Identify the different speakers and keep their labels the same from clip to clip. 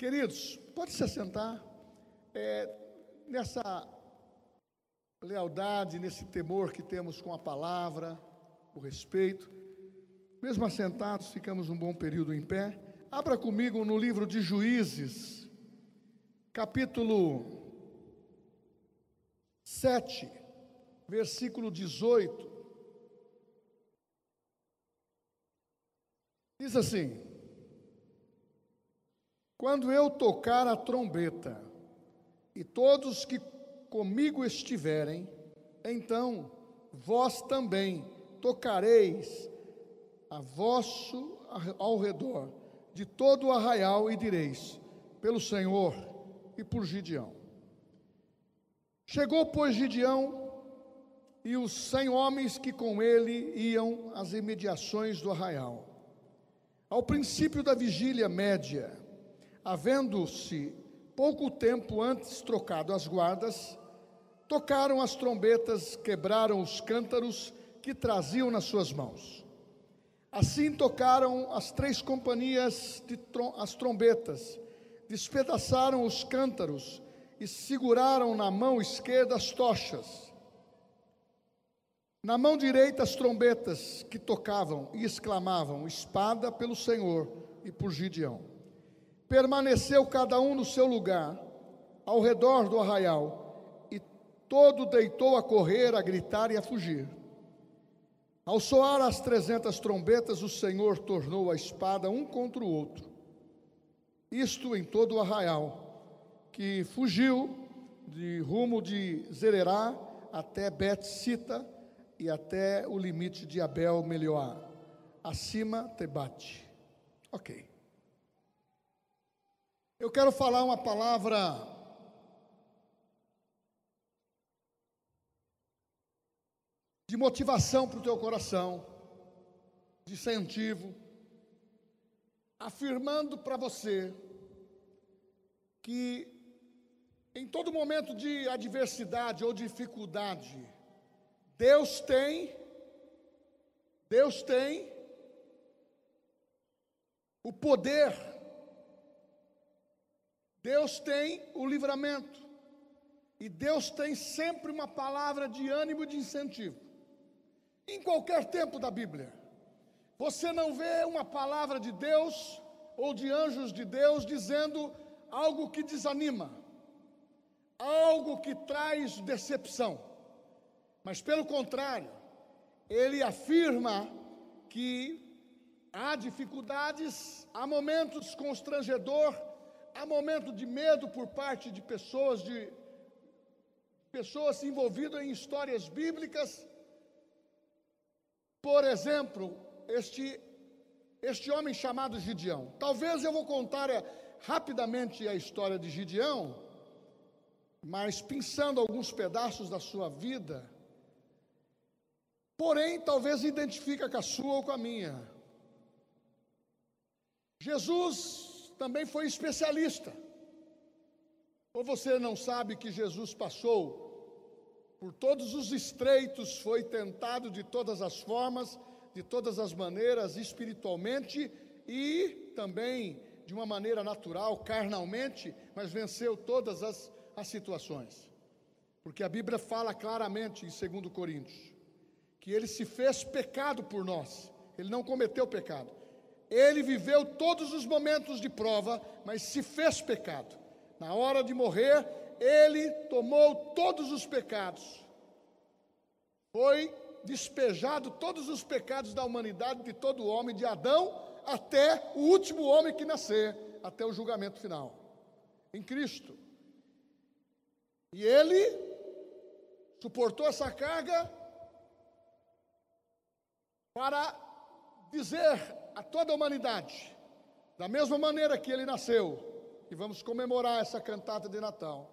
Speaker 1: Queridos, pode se assentar. É, nessa lealdade, nesse temor que temos com a palavra, o respeito. Mesmo assentados, ficamos um bom período em pé. Abra comigo no livro de Juízes, capítulo 7, versículo 18. Diz assim: Quando eu tocar a trombeta, e todos que comigo estiverem, então vós também tocareis a vosso ao redor de todo o arraial e direis: pelo Senhor e por Gideão. Chegou, pois, Gideão e os cem homens que com ele iam às imediações do arraial. Ao princípio da vigília média, havendo-se pouco tempo antes trocado as guardas, tocaram as trombetas, quebraram os cântaros que traziam nas suas mãos. Assim tocaram as três companhias de trom as trombetas, despedaçaram os cântaros e seguraram na mão esquerda as tochas. Na mão direita as trombetas que tocavam e exclamavam: Espada pelo Senhor e por Gideão. Permaneceu cada um no seu lugar, ao redor do arraial, e todo deitou a correr, a gritar e a fugir. Ao soar as trezentas trombetas, o Senhor tornou a espada um contra o outro. Isto em todo o arraial, que fugiu de rumo de Zererá até Bet-Sita e até o limite de Abel Melioá, acima Tebate. Ok. Eu quero falar uma palavra de motivação para o teu coração, de incentivo, afirmando para você que em todo momento de adversidade ou dificuldade, Deus tem, Deus tem o poder Deus tem o livramento. E Deus tem sempre uma palavra de ânimo e de incentivo. Em qualquer tempo da Bíblia, você não vê uma palavra de Deus ou de anjos de Deus dizendo algo que desanima, algo que traz decepção. Mas pelo contrário, ele afirma que há dificuldades, há momentos constrangedor, há momento de medo por parte de pessoas, de pessoas envolvidas em histórias bíblicas. Por exemplo, este, este homem chamado Gideão. Talvez eu vou contar é, rapidamente a história de Gideão, mas pensando alguns pedaços da sua vida, porém talvez identifica com a sua ou com a minha. Jesus também foi especialista. Ou você não sabe que Jesus passou por todos os estreitos, foi tentado de todas as formas, de todas as maneiras, espiritualmente e também de uma maneira natural, carnalmente, mas venceu todas as, as situações. Porque a Bíblia fala claramente em 2 Coríntios que ele se fez pecado por nós, ele não cometeu pecado, ele viveu todos os momentos de prova, mas se fez pecado. Na hora de morrer, ele tomou todos os pecados. Foi despejado todos os pecados da humanidade, de todo homem, de Adão até o último homem que nascer, até o julgamento final, em Cristo. E ele suportou essa carga para dizer a toda a humanidade, da mesma maneira que ele nasceu, e vamos comemorar essa cantata de Natal.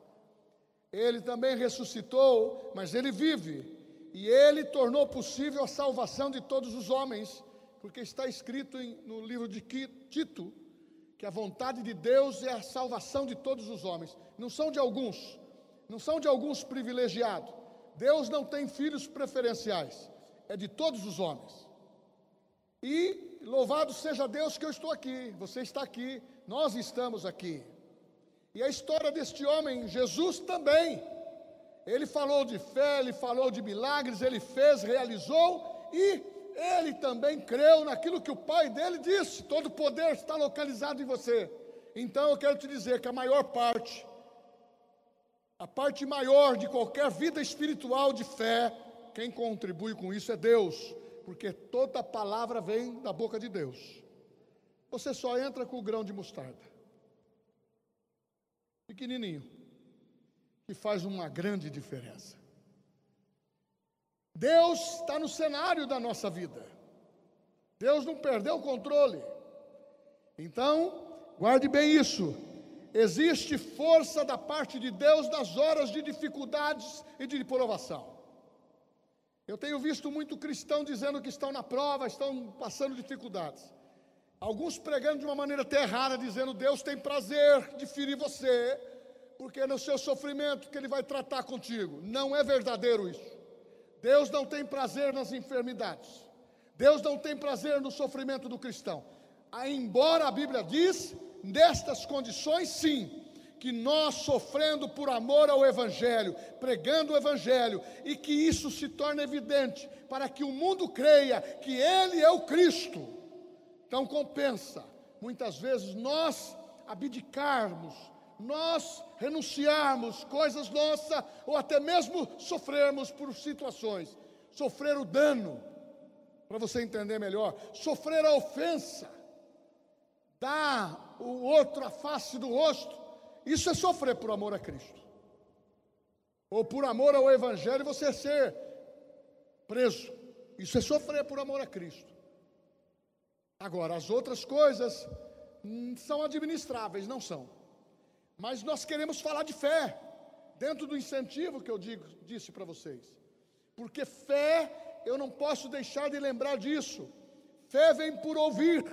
Speaker 1: Ele também ressuscitou, mas ele vive, e ele tornou possível a salvação de todos os homens, porque está escrito em, no livro de Tito que a vontade de Deus é a salvação de todos os homens, não são de alguns, não são de alguns privilegiados. Deus não tem filhos preferenciais, é de todos os homens. E louvado seja Deus que eu estou aqui, você está aqui, nós estamos aqui. E a história deste homem, Jesus também. Ele falou de fé, ele falou de milagres, ele fez, realizou e ele também creu naquilo que o pai dele disse: todo poder está localizado em você. Então eu quero te dizer que a maior parte, a parte maior de qualquer vida espiritual de fé, quem contribui com isso é Deus, porque toda palavra vem da boca de Deus. Você só entra com o grão de mostarda, pequenininho que faz uma grande diferença. Deus está no cenário da nossa vida. Deus não perdeu o controle. Então, guarde bem isso. Existe força da parte de Deus nas horas de dificuldades e de provação. Eu tenho visto muito cristão dizendo que estão na prova, estão passando dificuldades. Alguns pregando de uma maneira até errada, dizendo Deus tem prazer de ferir você, porque é no seu sofrimento que Ele vai tratar contigo. Não é verdadeiro isso. Deus não tem prazer nas enfermidades. Deus não tem prazer no sofrimento do cristão. Ah, embora a Bíblia diz, nestas condições sim, que nós sofrendo por amor ao Evangelho, pregando o Evangelho, e que isso se torne evidente, para que o mundo creia que Ele é o Cristo. Então compensa, muitas vezes, nós abdicarmos nós renunciarmos coisas nossas, ou até mesmo sofrermos por situações, sofrer o dano, para você entender melhor, sofrer a ofensa, dar o outro a face do rosto, isso é sofrer por amor a Cristo, ou por amor ao Evangelho, você ser preso, isso é sofrer por amor a Cristo. Agora, as outras coisas hum, são administráveis, não são. Mas nós queremos falar de fé, dentro do incentivo que eu digo, disse para vocês. Porque fé, eu não posso deixar de lembrar disso. Fé vem por ouvir,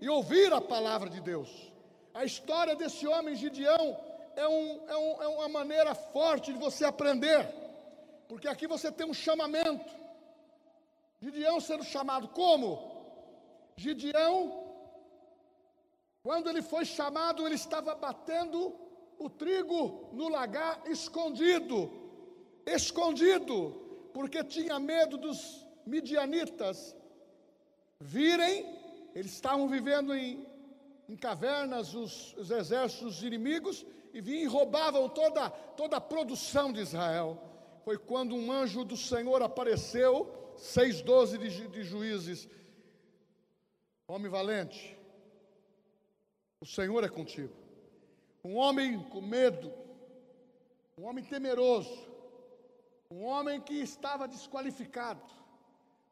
Speaker 1: e ouvir a palavra de Deus. A história desse homem Gideão é, um, é, um, é uma maneira forte de você aprender, porque aqui você tem um chamamento. Gideão sendo chamado como? Gideão, quando ele foi chamado, ele estava batendo o trigo no lagar escondido, escondido, porque tinha medo dos midianitas virem, eles estavam vivendo em, em cavernas, os, os, exércitos inimigos, e vinham e roubavam toda, toda a produção de Israel. Foi quando um anjo do Senhor apareceu, 6,12 de, de juízes, homem valente, o Senhor é contigo. Um homem com medo, um homem temeroso, um homem que estava desqualificado,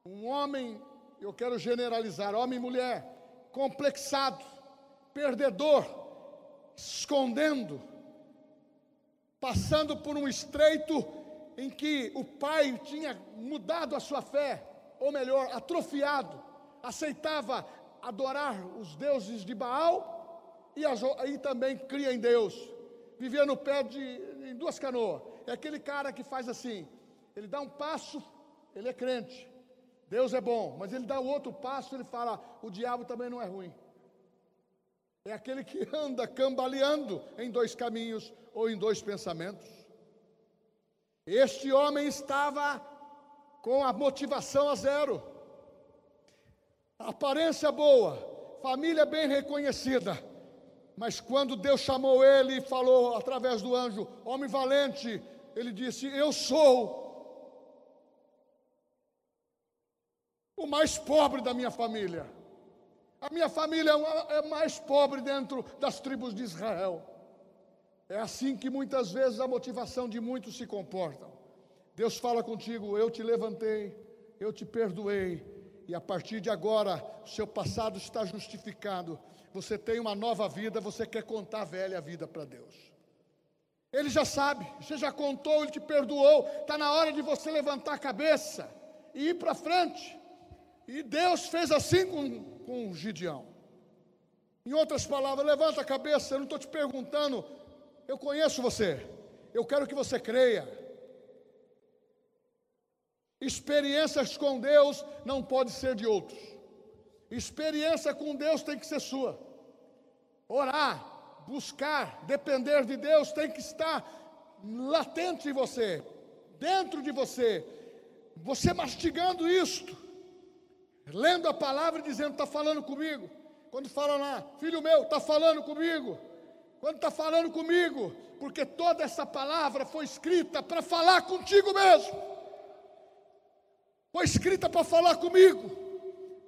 Speaker 1: um homem, eu quero generalizar, homem e mulher, complexado, perdedor, escondendo, passando por um estreito em que o pai tinha mudado a sua fé, ou melhor, atrofiado, aceitava adorar os deuses de Baal e aí também cria em Deus. Vivia no pé de em duas canoas. É aquele cara que faz assim, ele dá um passo, ele é crente. Deus é bom, mas ele dá o outro passo, ele fala: o diabo também não é ruim. É aquele que anda cambaleando em dois caminhos ou em dois pensamentos. Este homem estava com a motivação a zero, aparência boa, família bem reconhecida, mas quando Deus chamou ele e falou através do anjo, homem valente, ele disse: Eu sou o mais pobre da minha família. A minha família é, é mais pobre dentro das tribos de Israel. É assim que muitas vezes a motivação de muitos se comportam. Deus fala contigo: Eu te levantei, eu te perdoei, e a partir de agora o seu passado está justificado você tem uma nova vida, você quer contar a velha vida para Deus. Ele já sabe, você já contou, ele te perdoou. Está na hora de você levantar a cabeça e ir para frente. E Deus fez assim com, com Gideão. Em outras palavras, levanta a cabeça, eu não estou te perguntando, eu conheço você, eu quero que você creia. Experiências com Deus não pode ser de outros. Experiência com Deus tem que ser sua orar, buscar, depender de Deus tem que estar latente em você, dentro de você, você mastigando isto, lendo a palavra e dizendo: está falando comigo. Quando fala lá, filho meu, está falando comigo. Quando está falando comigo, porque toda essa palavra foi escrita para falar contigo mesmo. Foi escrita para falar comigo,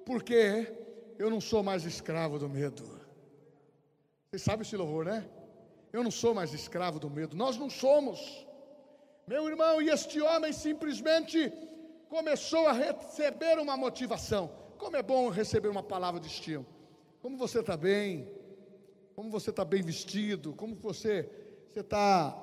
Speaker 1: porque eu não sou mais escravo do medo. Vocês sabem esse louvor, né? Eu não sou mais escravo do medo. Nós não somos. Meu irmão, e este homem simplesmente começou a receber uma motivação. Como é bom receber uma palavra de estímulo. Como você está bem? Como você está bem vestido? Como você está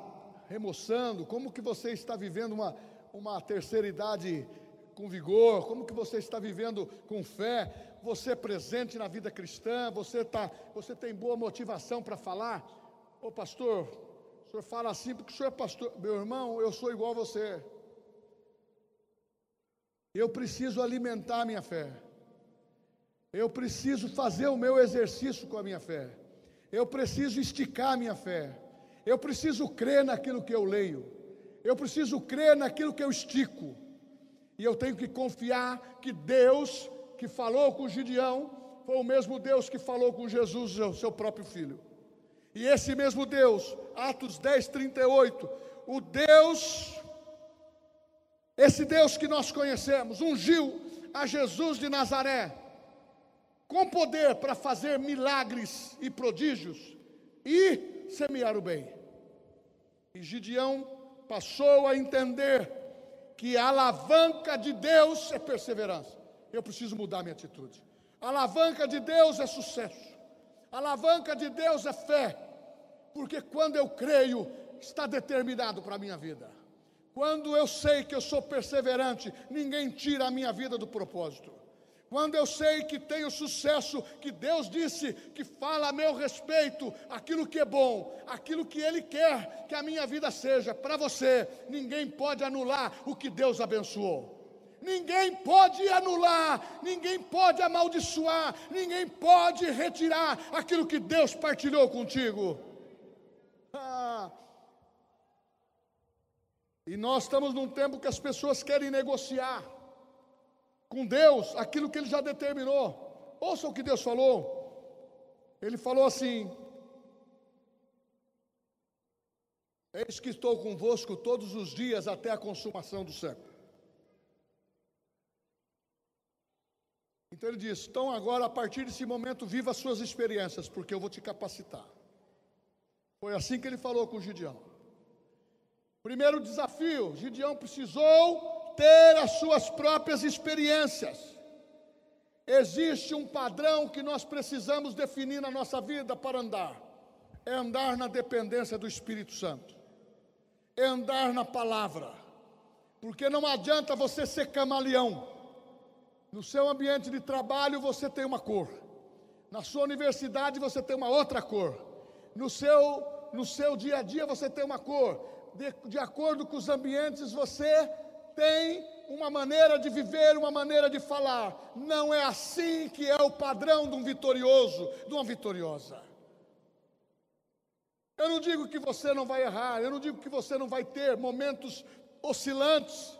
Speaker 1: remoçando? Como que você está vivendo uma, uma terceira idade com vigor? Como que você está vivendo com fé? Você é presente na vida cristã? Você, tá, você tem boa motivação para falar? Ô pastor, o senhor fala assim porque o senhor é pastor. Meu irmão, eu sou igual a você. Eu preciso alimentar a minha fé. Eu preciso fazer o meu exercício com a minha fé. Eu preciso esticar a minha fé. Eu preciso crer naquilo que eu leio. Eu preciso crer naquilo que eu estico. E eu tenho que confiar que Deus que falou com Gideão foi o mesmo Deus que falou com Jesus, seu próprio filho. E esse mesmo Deus, Atos 10, 38, o Deus esse Deus que nós conhecemos ungiu a Jesus de Nazaré com poder para fazer milagres e prodígios e semear o bem. E Gideão passou a entender que a alavanca de Deus é perseverança. Eu preciso mudar minha atitude. A alavanca de Deus é sucesso. A alavanca de Deus é fé. Porque quando eu creio, está determinado para a minha vida. Quando eu sei que eu sou perseverante, ninguém tira a minha vida do propósito. Quando eu sei que tenho sucesso, que Deus disse que fala a meu respeito, aquilo que é bom, aquilo que Ele quer que a minha vida seja, para você, ninguém pode anular o que Deus abençoou. Ninguém pode anular, ninguém pode amaldiçoar, ninguém pode retirar aquilo que Deus partilhou contigo. Ah, e nós estamos num tempo que as pessoas querem negociar com Deus aquilo que Ele já determinou. Ouça o que Deus falou. Ele falou assim: Eis que estou convosco todos os dias até a consumação do século. Então ele diz: então agora, a partir desse momento, viva as suas experiências, porque eu vou te capacitar. Foi assim que ele falou com Gideão. Primeiro desafio: Gideão precisou ter as suas próprias experiências. Existe um padrão que nós precisamos definir na nossa vida para andar: é andar na dependência do Espírito Santo, é andar na palavra, porque não adianta você ser camaleão. No seu ambiente de trabalho você tem uma cor, na sua universidade você tem uma outra cor, no seu, no seu dia a dia você tem uma cor, de, de acordo com os ambientes, você tem uma maneira de viver, uma maneira de falar. Não é assim que é o padrão de um vitorioso, de uma vitoriosa. Eu não digo que você não vai errar, eu não digo que você não vai ter momentos oscilantes,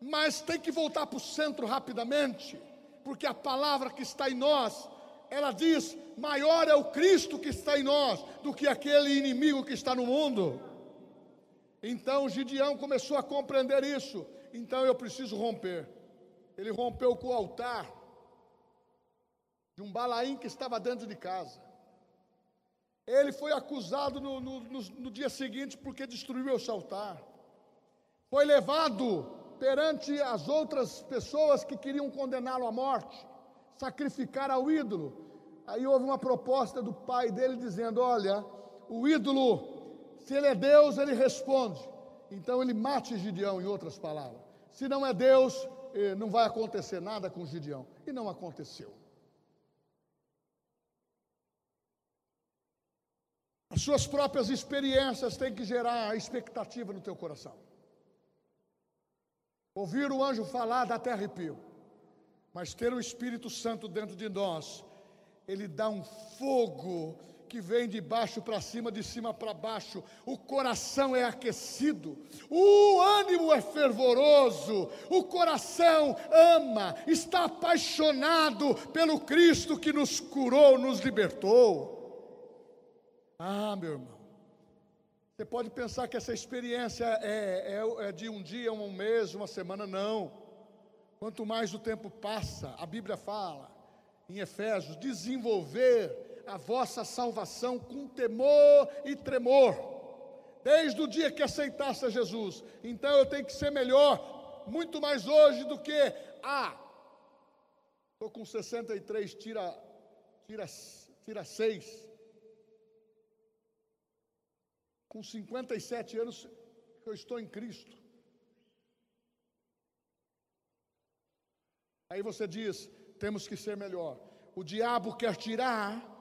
Speaker 1: mas tem que voltar para o centro rapidamente, porque a palavra que está em nós, ela diz: maior é o Cristo que está em nós do que aquele inimigo que está no mundo. Então Gideão começou a compreender isso. Então eu preciso romper. Ele rompeu com o altar de um balaim que estava dentro de casa. Ele foi acusado no, no, no, no dia seguinte porque destruiu esse altar. Foi levado perante as outras pessoas que queriam condená-lo à morte, sacrificar ao ídolo. Aí houve uma proposta do pai dele dizendo: Olha, o ídolo se ele é Deus, ele responde. Então ele mate Gideão, em outras palavras. Se não é Deus, eh, não vai acontecer nada com Gideão. E não aconteceu. As suas próprias experiências têm que gerar expectativa no teu coração. Ouvir o anjo falar dá até arrepio. Mas ter o Espírito Santo dentro de nós, ele dá um fogo que vem de baixo para cima, de cima para baixo, o coração é aquecido, o ânimo é fervoroso, o coração ama, está apaixonado pelo Cristo que nos curou, nos libertou. Ah, meu irmão, você pode pensar que essa experiência é, é, é de um dia, um mês, uma semana, não. Quanto mais o tempo passa, a Bíblia fala em Efésios, desenvolver a vossa salvação com temor e tremor, desde o dia que aceitasse a Jesus. Então eu tenho que ser melhor, muito mais hoje do que ah, estou com 63, tira, tira, tira 6. Com 57 anos eu estou em Cristo. Aí você diz: temos que ser melhor. O diabo quer tirar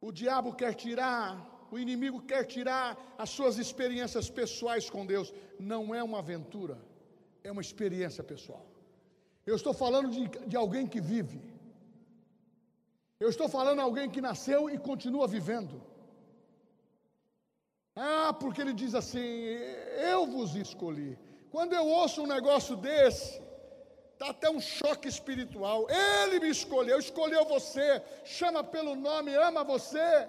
Speaker 1: o diabo quer tirar, o inimigo quer tirar as suas experiências pessoais com Deus. Não é uma aventura, é uma experiência pessoal. Eu estou falando de, de alguém que vive. Eu estou falando de alguém que nasceu e continua vivendo. Ah, porque ele diz assim: Eu vos escolhi. Quando eu ouço um negócio desse, Está até um choque espiritual. Ele me escolheu, escolheu você, chama pelo nome, ama você.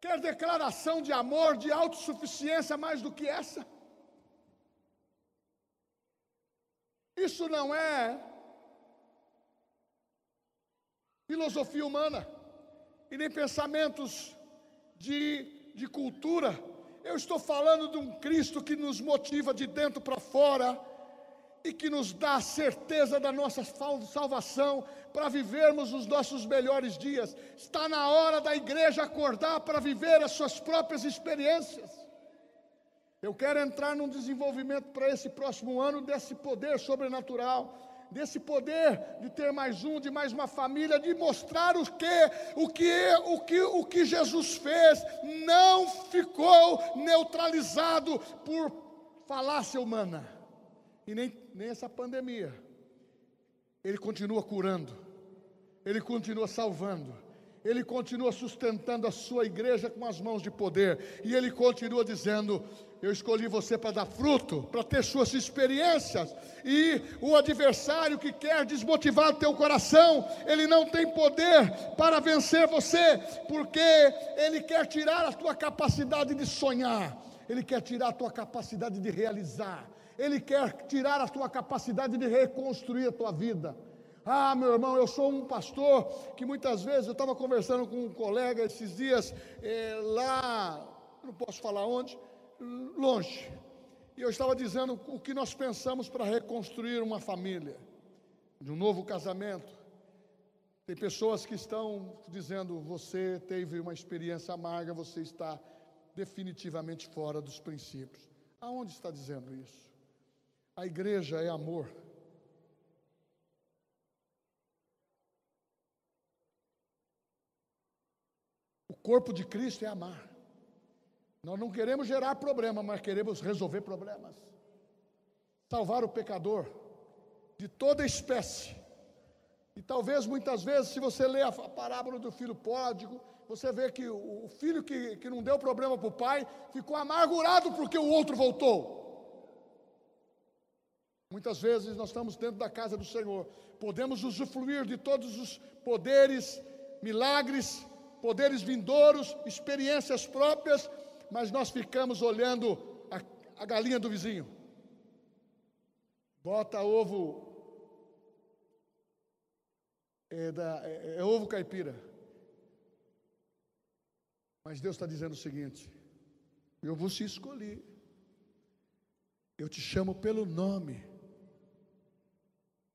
Speaker 1: Quer declaração de amor, de autossuficiência mais do que essa? Isso não é filosofia humana e nem pensamentos de, de cultura. Eu estou falando de um Cristo que nos motiva de dentro para fora e que nos dá a certeza da nossa salvação para vivermos os nossos melhores dias. Está na hora da igreja acordar para viver as suas próprias experiências. Eu quero entrar num desenvolvimento para esse próximo ano desse poder sobrenatural, desse poder de ter mais um, de mais uma família, de mostrar o que, o que, o que, o que Jesus fez não ficou neutralizado por falácia humana e nem, nem essa pandemia. Ele continua curando, ele continua salvando, ele continua sustentando a sua igreja com as mãos de poder, e ele continua dizendo: Eu escolhi você para dar fruto, para ter suas experiências, e o adversário que quer desmotivar teu coração, ele não tem poder para vencer você, porque ele quer tirar a tua capacidade de sonhar, ele quer tirar a tua capacidade de realizar ele quer tirar a tua capacidade de reconstruir a tua vida. Ah, meu irmão, eu sou um pastor que muitas vezes eu estava conversando com um colega esses dias é, lá, não posso falar onde, longe. E eu estava dizendo o que nós pensamos para reconstruir uma família, de um novo casamento. Tem pessoas que estão dizendo: você teve uma experiência amarga, você está definitivamente fora dos princípios. Aonde está dizendo isso? A igreja é amor. O corpo de Cristo é amar. Nós não queremos gerar problema, mas queremos resolver problemas. Salvar o pecador de toda espécie. E talvez muitas vezes, se você ler a parábola do filho pródigo, você vê que o filho que, que não deu problema para o pai ficou amargurado porque o outro voltou. Muitas vezes nós estamos dentro da casa do Senhor, podemos usufruir de todos os poderes, milagres, poderes vindouros, experiências próprias, mas nós ficamos olhando a, a galinha do vizinho. Bota ovo, é, da, é, é ovo caipira. Mas Deus está dizendo o seguinte: eu vou te escolher, eu te chamo pelo nome.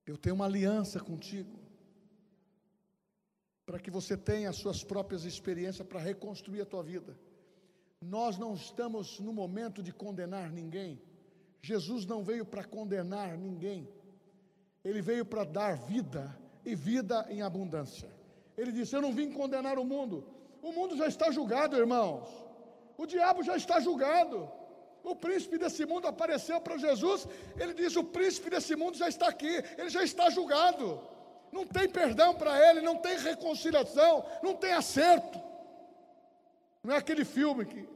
Speaker 1: Eu tenho uma aliança contigo. Para que você tenha as suas próprias experiências para reconstruir a tua vida. Nós não estamos no momento de condenar ninguém. Jesus não veio para condenar ninguém. Ele veio para dar vida e vida em abundância. Ele disse: Eu não vim condenar o mundo. O mundo já está julgado, irmãos. O diabo já está julgado. O príncipe desse mundo apareceu para Jesus. Ele diz: O príncipe desse mundo já está aqui, ele já está julgado. não tem perdão para ele, não tem reconciliação, não tem acerto. Não é aquele filme que,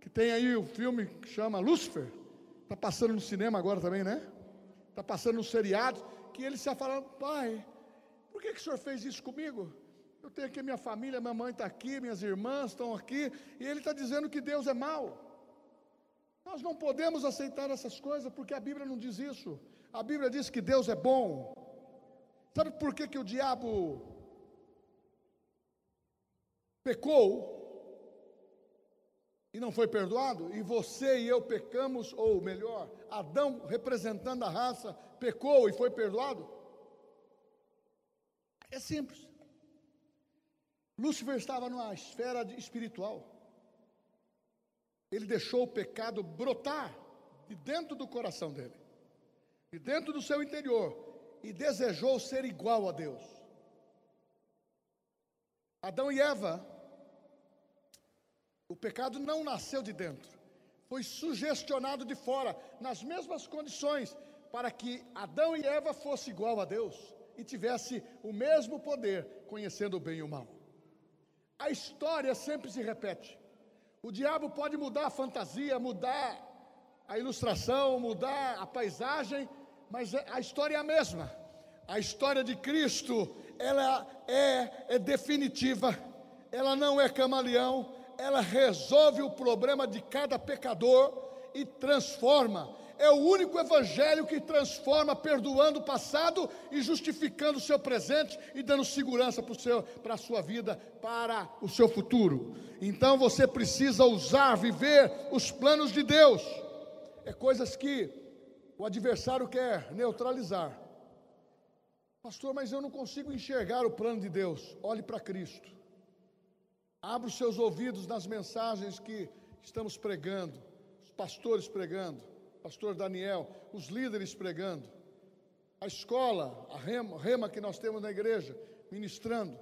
Speaker 1: que tem aí, o filme que chama Lúcifer, está passando no cinema agora também, né? Está passando no seriado, que ele está falando, pai, por que, que o senhor fez isso comigo? Eu tenho aqui minha família, minha mãe está aqui, minhas irmãs estão aqui, e ele está dizendo que Deus é mau. Nós não podemos aceitar essas coisas porque a Bíblia não diz isso. A Bíblia diz que Deus é bom. Sabe por que, que o diabo pecou e não foi perdoado? E você e eu pecamos, ou melhor, Adão, representando a raça, pecou e foi perdoado? É simples. Lúcifer estava numa esfera espiritual. Ele deixou o pecado brotar de dentro do coração dele, de dentro do seu interior, e desejou ser igual a Deus. Adão e Eva, o pecado não nasceu de dentro, foi sugestionado de fora, nas mesmas condições, para que Adão e Eva fossem igual a Deus e tivesse o mesmo poder, conhecendo o bem e o mal. A história sempre se repete. O diabo pode mudar a fantasia, mudar a ilustração, mudar a paisagem, mas é, a história é a mesma. A história de Cristo, ela é, é definitiva, ela não é camaleão, ela resolve o problema de cada pecador e transforma é o único evangelho que transforma, perdoando o passado e justificando o seu presente e dando segurança para a sua vida, para o seu futuro. Então você precisa usar, viver os planos de Deus. É coisas que o adversário quer neutralizar. Pastor, mas eu não consigo enxergar o plano de Deus. Olhe para Cristo. Abra os seus ouvidos nas mensagens que estamos pregando, os pastores pregando pastor Daniel, os líderes pregando, a escola, a rema, rema que nós temos na igreja, ministrando.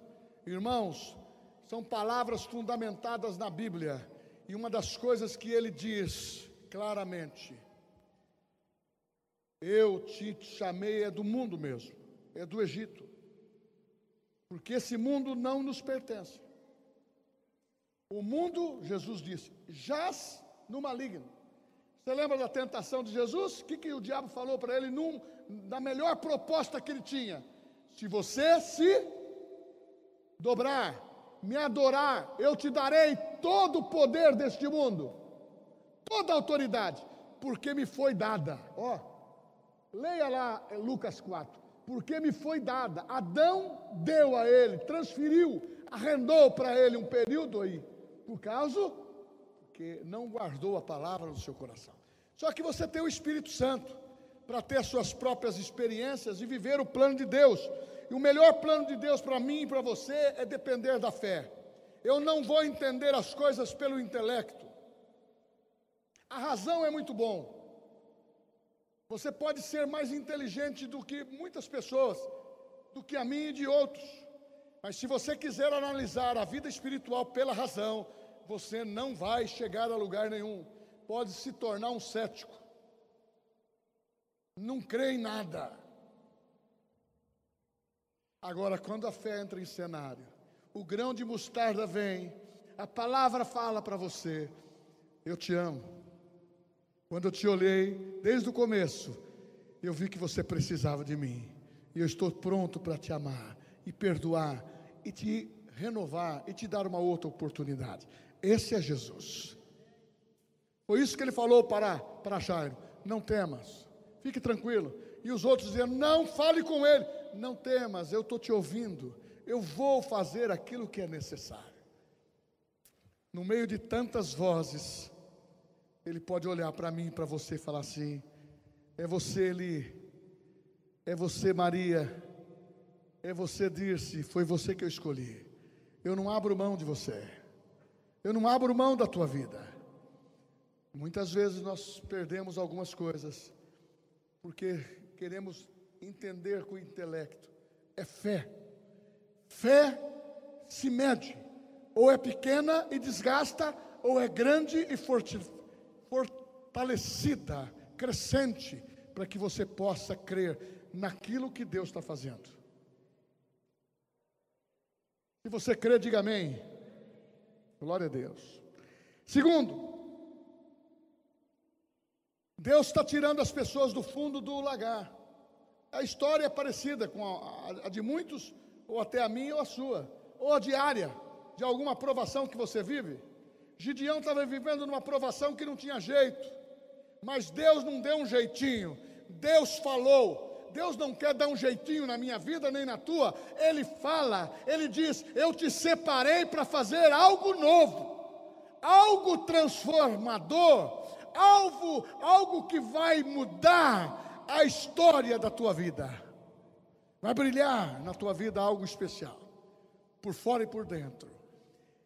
Speaker 1: Irmãos, são palavras fundamentadas na Bíblia, e uma das coisas que ele diz claramente: Eu te chamei é do mundo mesmo, é do Egito, porque esse mundo não nos pertence. O mundo, Jesus disse, jaz no maligno. Você lembra da tentação de Jesus? O que, que o diabo falou para ele num, na melhor proposta que ele tinha? Se você se dobrar, me adorar, eu te darei todo o poder deste mundo, toda a autoridade, porque me foi dada. Ó, leia lá Lucas 4. Porque me foi dada. Adão deu a ele, transferiu, arrendou para ele um período aí, por causa porque não guardou a palavra no seu coração. Só que você tem o Espírito Santo para ter suas próprias experiências e viver o plano de Deus. E o melhor plano de Deus para mim e para você é depender da fé. Eu não vou entender as coisas pelo intelecto. A razão é muito bom. Você pode ser mais inteligente do que muitas pessoas, do que a mim e de outros. Mas se você quiser analisar a vida espiritual pela razão, você não vai chegar a lugar nenhum. Pode se tornar um cético. Não crê em nada. Agora, quando a fé entra em cenário, o grão de mostarda vem, a palavra fala para você: Eu te amo. Quando eu te olhei, desde o começo, eu vi que você precisava de mim. E eu estou pronto para te amar e perdoar e te renovar e te dar uma outra oportunidade. Esse é Jesus. Foi isso que ele falou para, para Jairo: Não temas, fique tranquilo. E os outros dizendo: Não fale com ele. Não temas, eu estou te ouvindo. Eu vou fazer aquilo que é necessário. No meio de tantas vozes, ele pode olhar para mim, para você e falar assim: É você, Eli. É você, Maria. É você, Dirce. Foi você que eu escolhi. Eu não abro mão de você. Eu não abro mão da tua vida. Muitas vezes nós perdemos algumas coisas porque queremos entender com o intelecto. É fé. Fé se mede. Ou é pequena e desgasta, ou é grande e fortalecida, crescente, para que você possa crer naquilo que Deus está fazendo. Se você crê, diga amém. Glória a Deus. Segundo, Deus está tirando as pessoas do fundo do lagar. A história é parecida com a, a, de muitos, ou até a minha ou a sua, ou a diária, de alguma provação que você vive. Gideão estava vivendo numa provação que não tinha jeito, mas Deus não deu um jeitinho, Deus falou. Deus não quer dar um jeitinho na minha vida nem na tua, Ele fala, Ele diz: Eu te separei para fazer algo novo, algo transformador, algo, algo que vai mudar a história da tua vida, vai brilhar na tua vida algo especial, por fora e por dentro.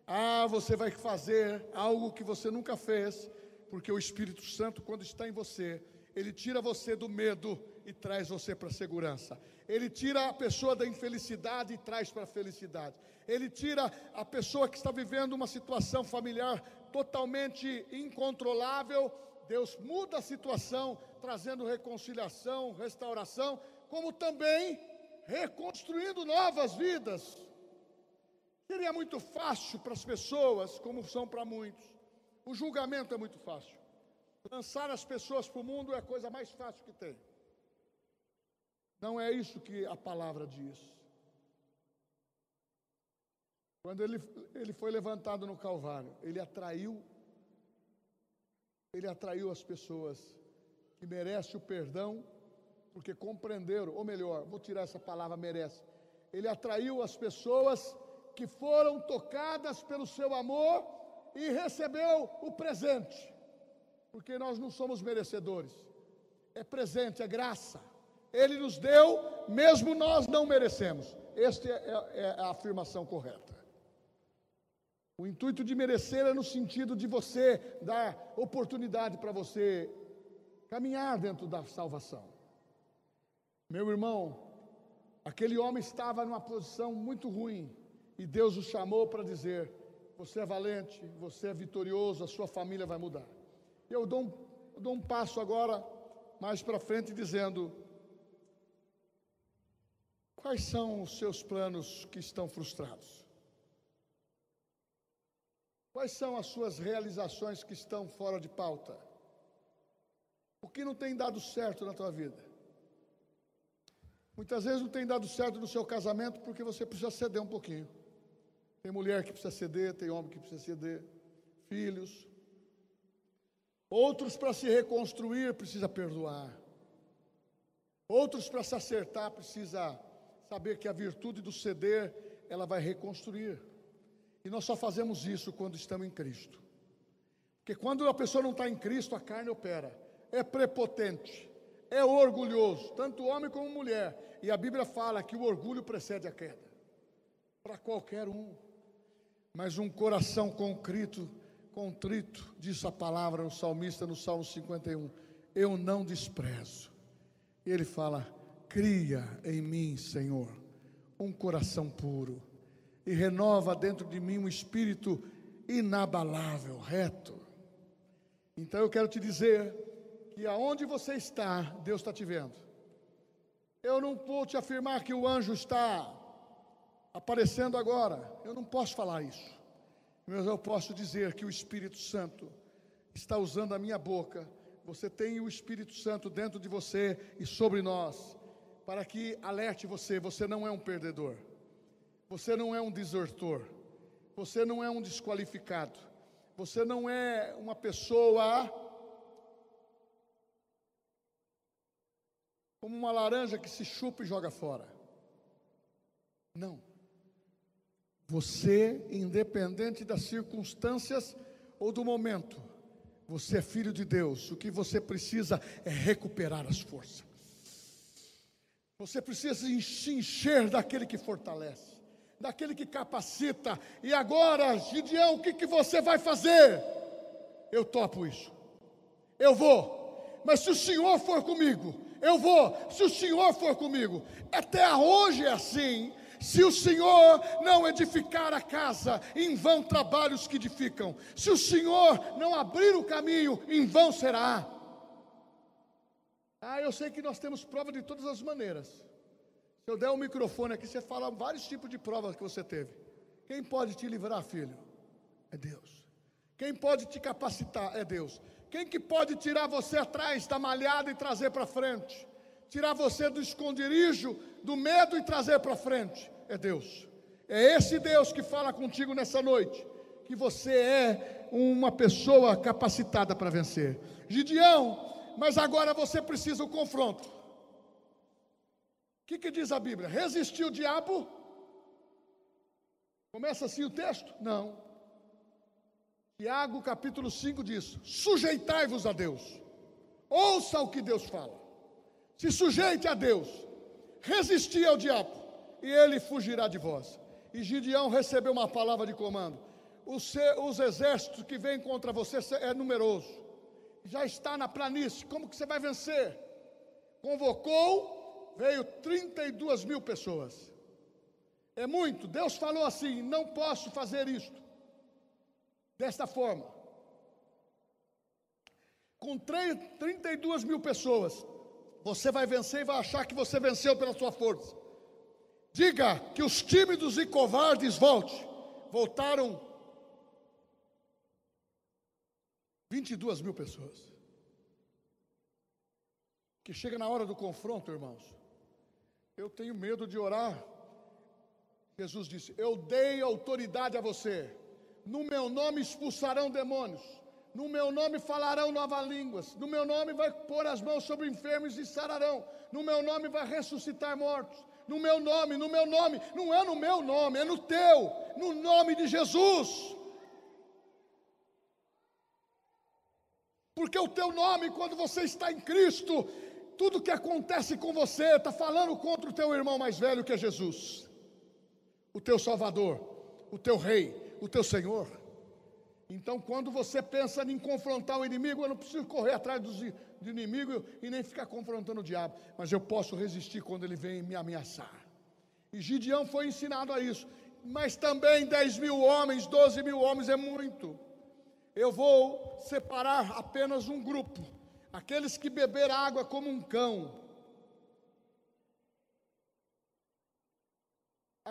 Speaker 1: Ah, você vai fazer algo que você nunca fez, porque o Espírito Santo, quando está em você, ele tira você do medo e traz você para a segurança. Ele tira a pessoa da infelicidade e traz para a felicidade. Ele tira a pessoa que está vivendo uma situação familiar totalmente incontrolável. Deus muda a situação, trazendo reconciliação, restauração, como também reconstruindo novas vidas. Seria muito fácil para as pessoas, como são para muitos. O julgamento é muito fácil. Lançar as pessoas para o mundo é a coisa mais fácil que tem. Não é isso que a palavra diz. Quando ele, ele foi levantado no Calvário, ele atraiu, ele atraiu as pessoas que merecem o perdão, porque compreenderam, ou melhor, vou tirar essa palavra merece. Ele atraiu as pessoas que foram tocadas pelo seu amor e recebeu o presente, porque nós não somos merecedores, é presente, é graça, Ele nos deu, mesmo nós não merecemos, esta é, é, é a afirmação correta. O intuito de merecer é no sentido de você dar oportunidade para você caminhar dentro da salvação. Meu irmão, aquele homem estava numa posição muito ruim, e Deus o chamou para dizer: Você é valente, você é vitorioso, a sua família vai mudar. Eu dou um, eu dou um passo agora, mais para frente, dizendo: Quais são os seus planos que estão frustrados? Quais são as suas realizações que estão fora de pauta? O que não tem dado certo na tua vida? Muitas vezes não tem dado certo no seu casamento porque você precisa ceder um pouquinho. Tem mulher que precisa ceder, tem homem que precisa ceder, filhos. Outros para se reconstruir precisa perdoar. Outros para se acertar precisa saber que a virtude do ceder ela vai reconstruir. E nós só fazemos isso quando estamos em Cristo. Porque quando a pessoa não está em Cristo, a carne opera. É prepotente, é orgulhoso, tanto homem como mulher. E a Bíblia fala que o orgulho precede a queda. Para qualquer um mas um coração contrito, contrito, diz a palavra no salmista no Salmo 51, eu não desprezo. E ele fala: cria em mim, Senhor, um coração puro e renova dentro de mim um espírito inabalável, reto. Então eu quero te dizer que aonde você está, Deus está te vendo. Eu não vou te afirmar que o anjo está aparecendo agora. Eu não posso falar isso. Mas eu posso dizer que o Espírito Santo está usando a minha boca. Você tem o Espírito Santo dentro de você e sobre nós, para que alerte você: você não é um perdedor, você não é um desertor, você não é um desqualificado, você não é uma pessoa como uma laranja que se chupa e joga fora. Não. Você, independente das circunstâncias ou do momento, você é filho de Deus. O que você precisa é recuperar as forças. Você precisa se encher daquele que fortalece, daquele que capacita. E agora, Gideão, o que, que você vai fazer? Eu topo isso. Eu vou. Mas se o Senhor for comigo, eu vou. Se o Senhor for comigo, até hoje é assim. Se o Senhor não edificar a casa, em vão trabalhos que edificam. Se o Senhor não abrir o caminho, em vão será. Ah, eu sei que nós temos prova de todas as maneiras. Se eu der o um microfone aqui, você fala vários tipos de provas que você teve. Quem pode te livrar, filho? É Deus. Quem pode te capacitar? É Deus. Quem que pode tirar você atrás da malhada e trazer para frente? Tirar você do esconderijo, do medo e trazer para frente? É Deus. É esse Deus que fala contigo nessa noite, que você é uma pessoa capacitada para vencer. Gideão, mas agora você precisa o confronto. O que, que diz a Bíblia? Resistiu o diabo? Começa assim o texto? Não. Tiago capítulo 5 diz: Sujeitai-vos a Deus, ouça o que Deus fala, se sujeite a Deus, resisti ao diabo, e ele fugirá de vós. E Gideão recebeu uma palavra de comando: os, os exércitos que vêm contra você é numeroso, já está na planície, como que você vai vencer? Convocou, veio 32 mil pessoas. É muito, Deus falou assim: não posso fazer isto desta forma. Com 32 mil pessoas, você vai vencer e vai achar que você venceu pela sua força. Diga que os tímidos e covardes volte. Voltaram 22 mil pessoas. Que chega na hora do confronto, irmãos. Eu tenho medo de orar. Jesus disse: Eu dei autoridade a você no meu nome expulsarão demônios. No meu nome falarão novas línguas. No meu nome vai pôr as mãos sobre enfermos e sararão. No meu nome vai ressuscitar mortos. No meu nome, no meu nome. Não é no meu nome, é no teu. No nome de Jesus. Porque o teu nome, quando você está em Cristo, tudo que acontece com você está falando contra o teu irmão mais velho que é Jesus, o teu Salvador, o teu Rei, o teu Senhor. Então, quando você pensa em confrontar o inimigo, eu não preciso correr atrás do, inimigo e nem ficar confrontando o diabo, mas eu posso resistir quando ele vem me ameaçar. E Gideão foi ensinado a isso, mas também 10 mil homens, 12 mil homens é muito. Eu vou separar apenas um grupo, aqueles que beber água como um cão,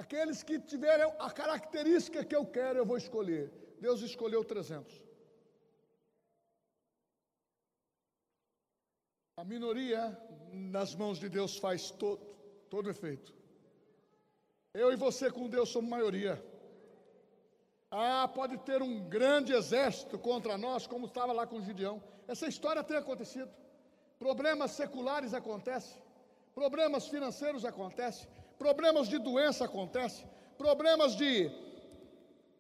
Speaker 1: Aqueles que tiverem a característica que eu quero, eu vou escolher. Deus escolheu 300. A minoria nas mãos de Deus faz todo, todo efeito. Eu e você com Deus somos maioria. Ah, pode ter um grande exército contra nós, como estava lá com Gideão. Essa história tem acontecido. Problemas seculares acontecem, problemas financeiros acontecem, problemas de doença acontecem, problemas de,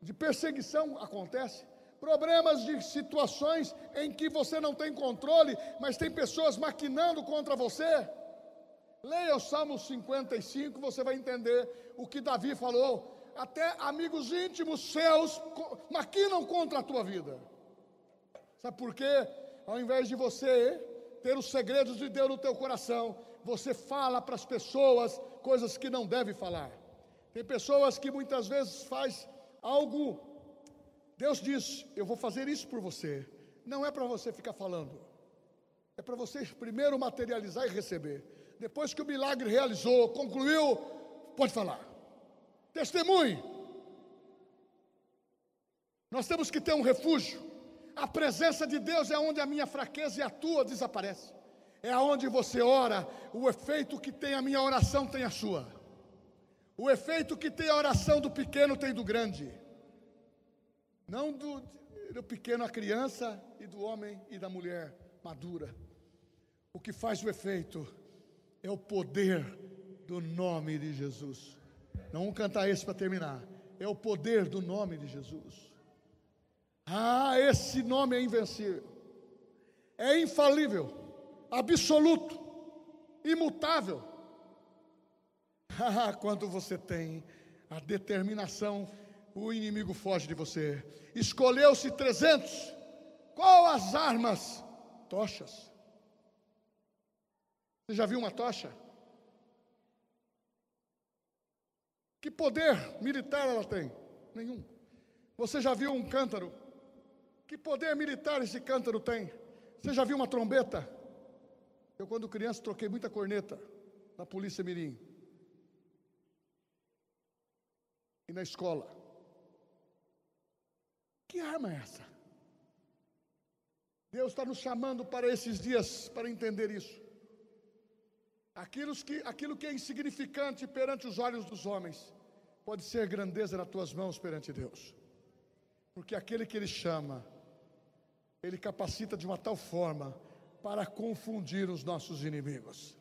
Speaker 1: de perseguição acontecem, problemas de situações em que você não tem controle, mas tem pessoas maquinando contra você. Leia o Salmo 55, você vai entender o que Davi falou. Até amigos íntimos seus maquinam contra a tua vida. Sabe por quê? Ao invés de você ter os segredos de Deus no teu coração, você fala para as pessoas coisas que não deve falar. Tem pessoas que muitas vezes faz algo. Deus diz: "Eu vou fazer isso por você". Não é para você ficar falando. É para você primeiro materializar e receber. Depois que o milagre realizou, concluiu, pode falar. Testemunhe. Nós temos que ter um refúgio. A presença de Deus é onde a minha fraqueza e a tua desaparece é aonde você ora, o efeito que tem a minha oração tem a sua. O efeito que tem a oração do pequeno tem do grande. Não do, do pequeno a criança e do homem e da mulher madura. O que faz o efeito é o poder do nome de Jesus. Não vamos cantar esse para terminar. É o poder do nome de Jesus. Ah, esse nome é invencível. É infalível absoluto, imutável. Ah, quando você tem a determinação, o inimigo foge de você. Escolheu-se 300. Qual as armas? Tochas. Você já viu uma tocha? Que poder militar ela tem? Nenhum. Você já viu um cântaro? Que poder militar esse cântaro tem? Você já viu uma trombeta? Eu, quando criança, troquei muita corneta na Polícia Mirim. E na escola. Que arma é essa? Deus está nos chamando para esses dias para entender isso. Aquilo que, aquilo que é insignificante perante os olhos dos homens, pode ser grandeza nas tuas mãos perante Deus. Porque aquele que Ele chama, Ele capacita de uma tal forma para confundir os nossos inimigos.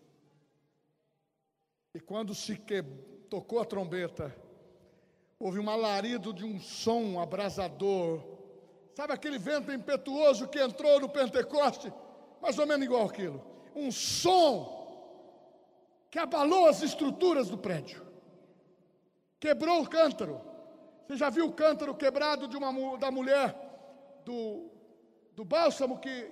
Speaker 1: E quando se que, tocou a trombeta, houve um alarido de um som abrasador. Sabe aquele vento impetuoso que entrou no Pentecoste? Mais ou menos igual aquilo. Um som que abalou as estruturas do prédio. Quebrou o cântaro. Você já viu o cântaro quebrado de uma, da mulher do, do bálsamo que,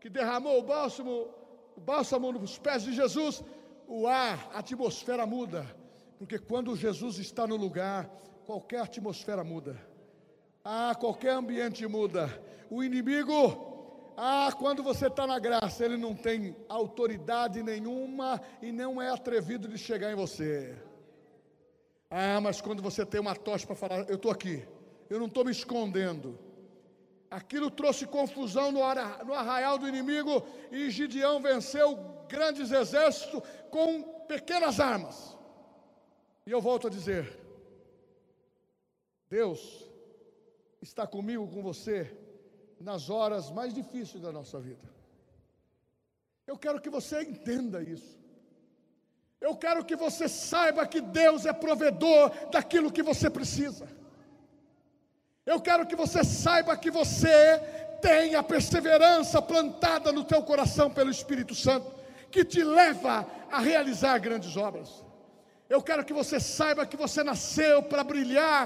Speaker 1: que derramou o bálsamo, o bálsamo nos pés de Jesus? O ar, a atmosfera muda. Porque quando Jesus está no lugar, qualquer atmosfera muda. Ah, qualquer ambiente muda. O inimigo ah, quando você está na graça, ele não tem autoridade nenhuma e não é atrevido de chegar em você. Ah, mas quando você tem uma tocha para falar, eu estou aqui, eu não estou me escondendo. Aquilo trouxe confusão no, no arraial do inimigo e Gideão venceu grandes exércitos com pequenas armas. E eu volto a dizer: Deus está comigo, com você, nas horas mais difíceis da nossa vida. Eu quero que você entenda isso. Eu quero que você saiba que Deus é provedor daquilo que você precisa. Eu quero que você saiba que você tem a perseverança plantada no teu coração pelo Espírito Santo, que te leva a realizar grandes obras. Eu quero que você saiba que você nasceu para brilhar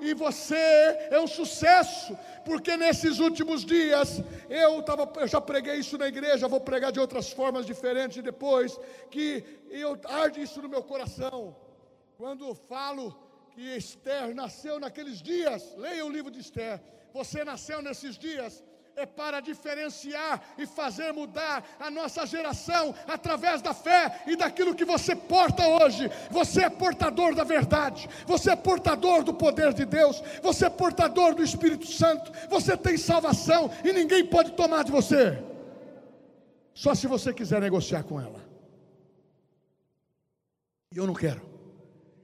Speaker 1: e você é um sucesso, porque nesses últimos dias eu, tava, eu já preguei isso na igreja, vou pregar de outras formas diferentes depois, que eu arde isso no meu coração. Quando falo que Esther nasceu naqueles dias, leia o livro de Esther. Você nasceu nesses dias, é para diferenciar e fazer mudar a nossa geração através da fé e daquilo que você porta hoje. Você é portador da verdade, você é portador do poder de Deus, você é portador do Espírito Santo, você tem salvação e ninguém pode tomar de você, só se você quiser negociar com ela. E eu não quero.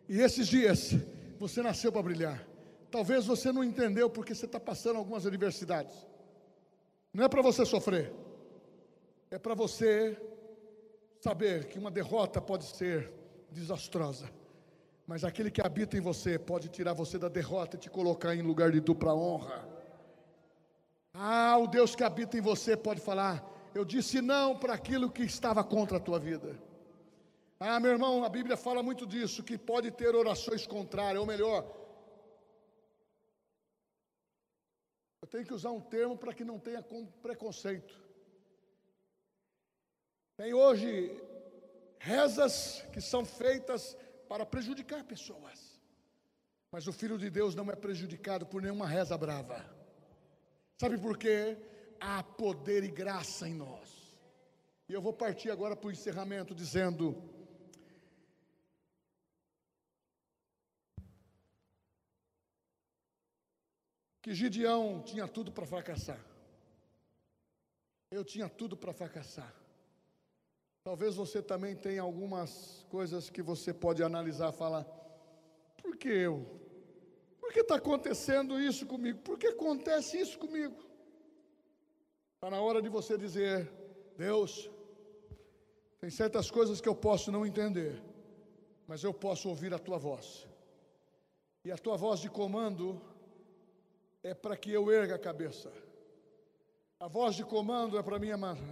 Speaker 1: E esses dias, você nasceu para brilhar. Talvez você não entendeu porque você está passando algumas adversidades. Não é para você sofrer, é para você saber que uma derrota pode ser desastrosa, mas aquele que habita em você pode tirar você da derrota e te colocar em lugar de dupla honra. Ah, o Deus que habita em você pode falar: Eu disse não para aquilo que estava contra a tua vida. Ah, meu irmão, a Bíblia fala muito disso, que pode ter orações contrárias, ou melhor, Eu tenho que usar um termo para que não tenha preconceito. Tem hoje rezas que são feitas para prejudicar pessoas. Mas o Filho de Deus não é prejudicado por nenhuma reza brava. Sabe por quê? Há poder e graça em nós. E eu vou partir agora para o encerramento dizendo: que Gideão tinha tudo para fracassar. Eu tinha tudo para fracassar. Talvez você também tenha algumas coisas que você pode analisar falar: por que eu? Por que está acontecendo isso comigo? Por que acontece isso comigo? Está na hora de você dizer: Deus, tem certas coisas que eu posso não entender, mas eu posso ouvir a tua voz. E a tua voz de comando é para que eu erga a cabeça. A voz de comando é para mim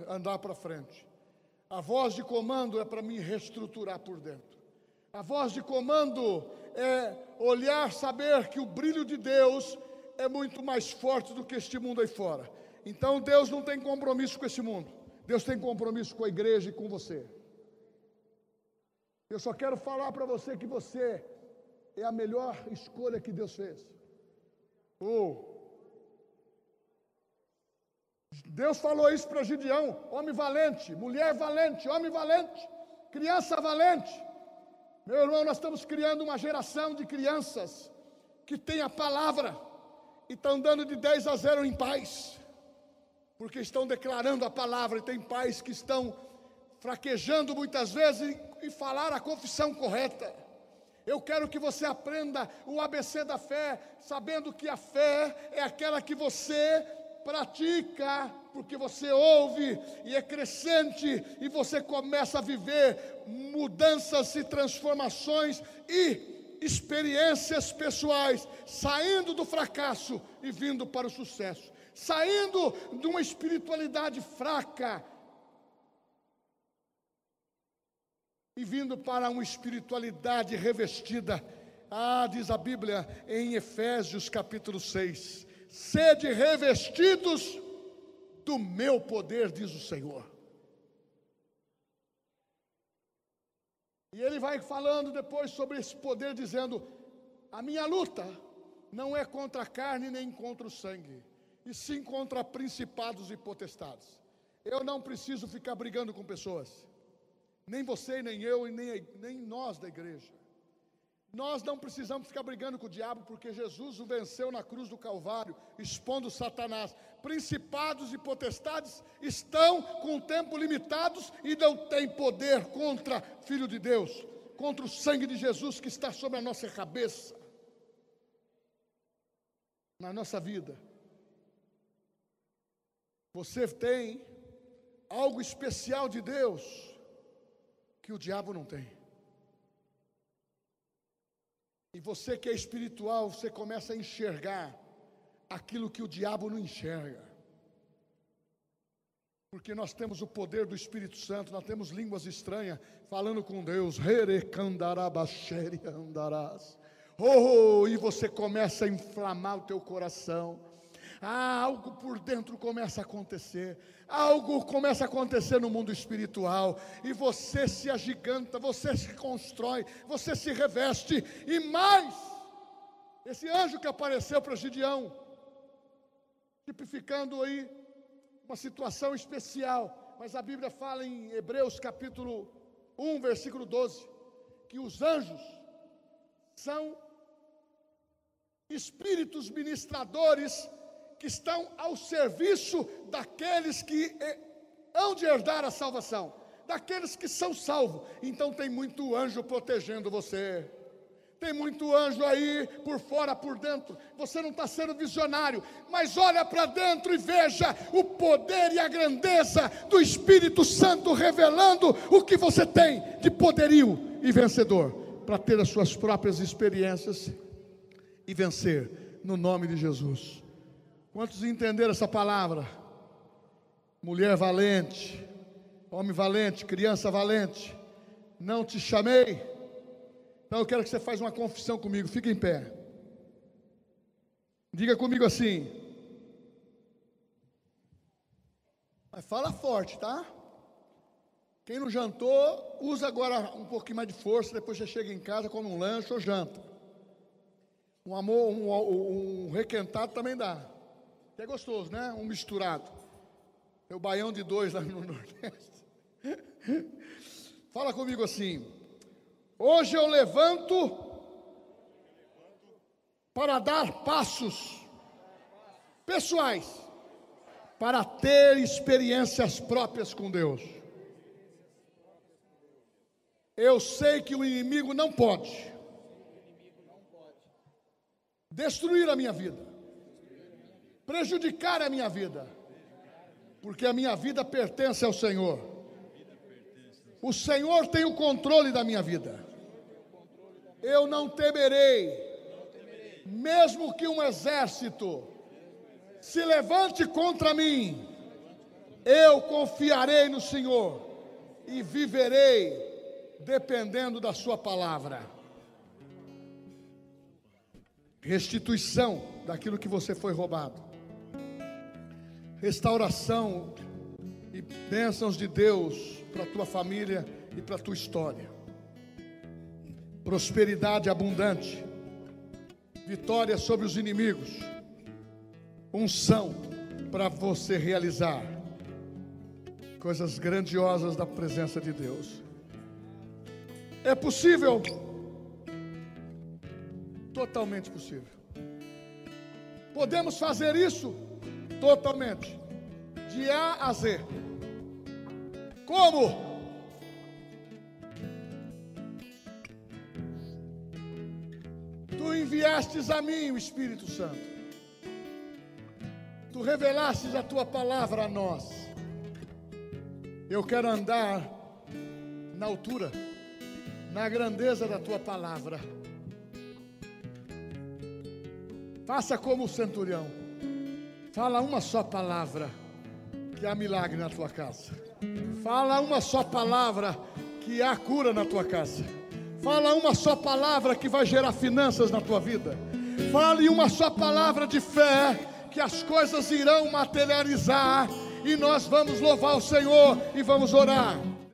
Speaker 1: andar para frente. A voz de comando é para me reestruturar por dentro. A voz de comando é olhar, saber que o brilho de Deus é muito mais forte do que este mundo aí fora. Então Deus não tem compromisso com esse mundo. Deus tem compromisso com a igreja e com você. Eu só quero falar para você que você é a melhor escolha que Deus fez. Oh. Deus falou isso para Gideão: homem valente, mulher valente, homem valente, criança valente. Meu irmão, nós estamos criando uma geração de crianças que tem a palavra e está andando de 10 a 0 em paz, porque estão declarando a palavra, e tem pais que estão fraquejando muitas vezes em falar a confissão correta. Eu quero que você aprenda o ABC da fé, sabendo que a fé é aquela que você pratica, porque você ouve e é crescente, e você começa a viver mudanças e transformações e experiências pessoais, saindo do fracasso e vindo para o sucesso, saindo de uma espiritualidade fraca e vindo para uma espiritualidade revestida. Ah, diz a Bíblia em Efésios capítulo 6: sede revestidos do meu poder, diz o Senhor. E ele vai falando depois sobre esse poder, dizendo: a minha luta não é contra a carne nem contra o sangue, e sim contra principados e potestades. Eu não preciso ficar brigando com pessoas, nem você, nem eu, e nem, nem nós da igreja. Nós não precisamos ficar brigando com o diabo, porque Jesus o venceu na cruz do Calvário, expondo Satanás. Principados e potestades estão com o tempo limitados e não têm poder contra Filho de Deus, contra o sangue de Jesus que está sobre a nossa cabeça, na nossa vida. Você tem algo especial de Deus que o diabo não tem. E você que é espiritual, você começa a enxergar aquilo que o diabo não enxerga. Porque nós temos o poder do Espírito Santo, nós temos línguas estranhas, falando com Deus. Oh, e você começa a inflamar o teu coração ah, algo por dentro começa a acontecer, algo começa a acontecer no mundo espiritual, e você se agiganta, você se constrói, você se reveste, e mais, esse anjo que apareceu para Gideão, tipificando aí uma situação especial, mas a Bíblia fala em Hebreus capítulo 1, versículo 12, que os anjos são espíritos ministradores que estão ao serviço daqueles que eh, hão de herdar a salvação, daqueles que são salvos. Então tem muito anjo protegendo você. Tem muito anjo aí por fora, por dentro. Você não está sendo visionário, mas olha para dentro e veja o poder e a grandeza do Espírito Santo revelando o que você tem de poderio e vencedor para ter as suas próprias experiências e vencer no nome de Jesus. Quantos entenderam essa palavra? Mulher valente, homem valente, criança valente. Não te chamei. Então eu quero que você faça uma confissão comigo. Fique em pé. Diga comigo assim. Mas fala forte, tá? Quem não jantou, usa agora um pouquinho mais de força. Depois você chega em casa, come um lanche ou janta. Um amor, um, um requentado também dá. É gostoso, né? Um misturado. É o baião de dois lá no Nordeste. Fala comigo assim. Hoje eu levanto para dar passos pessoais, para ter experiências próprias com Deus. Eu sei que o inimigo não pode destruir a minha vida prejudicar a minha vida, porque a minha vida pertence ao Senhor. O Senhor tem o controle da minha vida. Eu não temerei, mesmo que um exército se levante contra mim, eu confiarei no Senhor e viverei dependendo da Sua palavra. Restituição daquilo que você foi roubado restauração e bênçãos de Deus para a tua família e para a tua história. Prosperidade abundante, vitória sobre os inimigos, unção para você realizar coisas grandiosas da presença de Deus. É possível, totalmente possível. Podemos fazer isso totalmente, de A a Z. Como? Tu enviastes a mim o Espírito Santo. Tu revelastes a tua palavra a nós. Eu quero andar na altura, na grandeza da tua palavra. Faça como o centurião. Fala uma só palavra, que há milagre na tua casa. Fala uma só palavra, que há cura na tua casa. Fala uma só palavra que vai gerar finanças na tua vida. Fale uma só palavra de fé, que as coisas irão materializar. E nós vamos louvar o Senhor e vamos orar.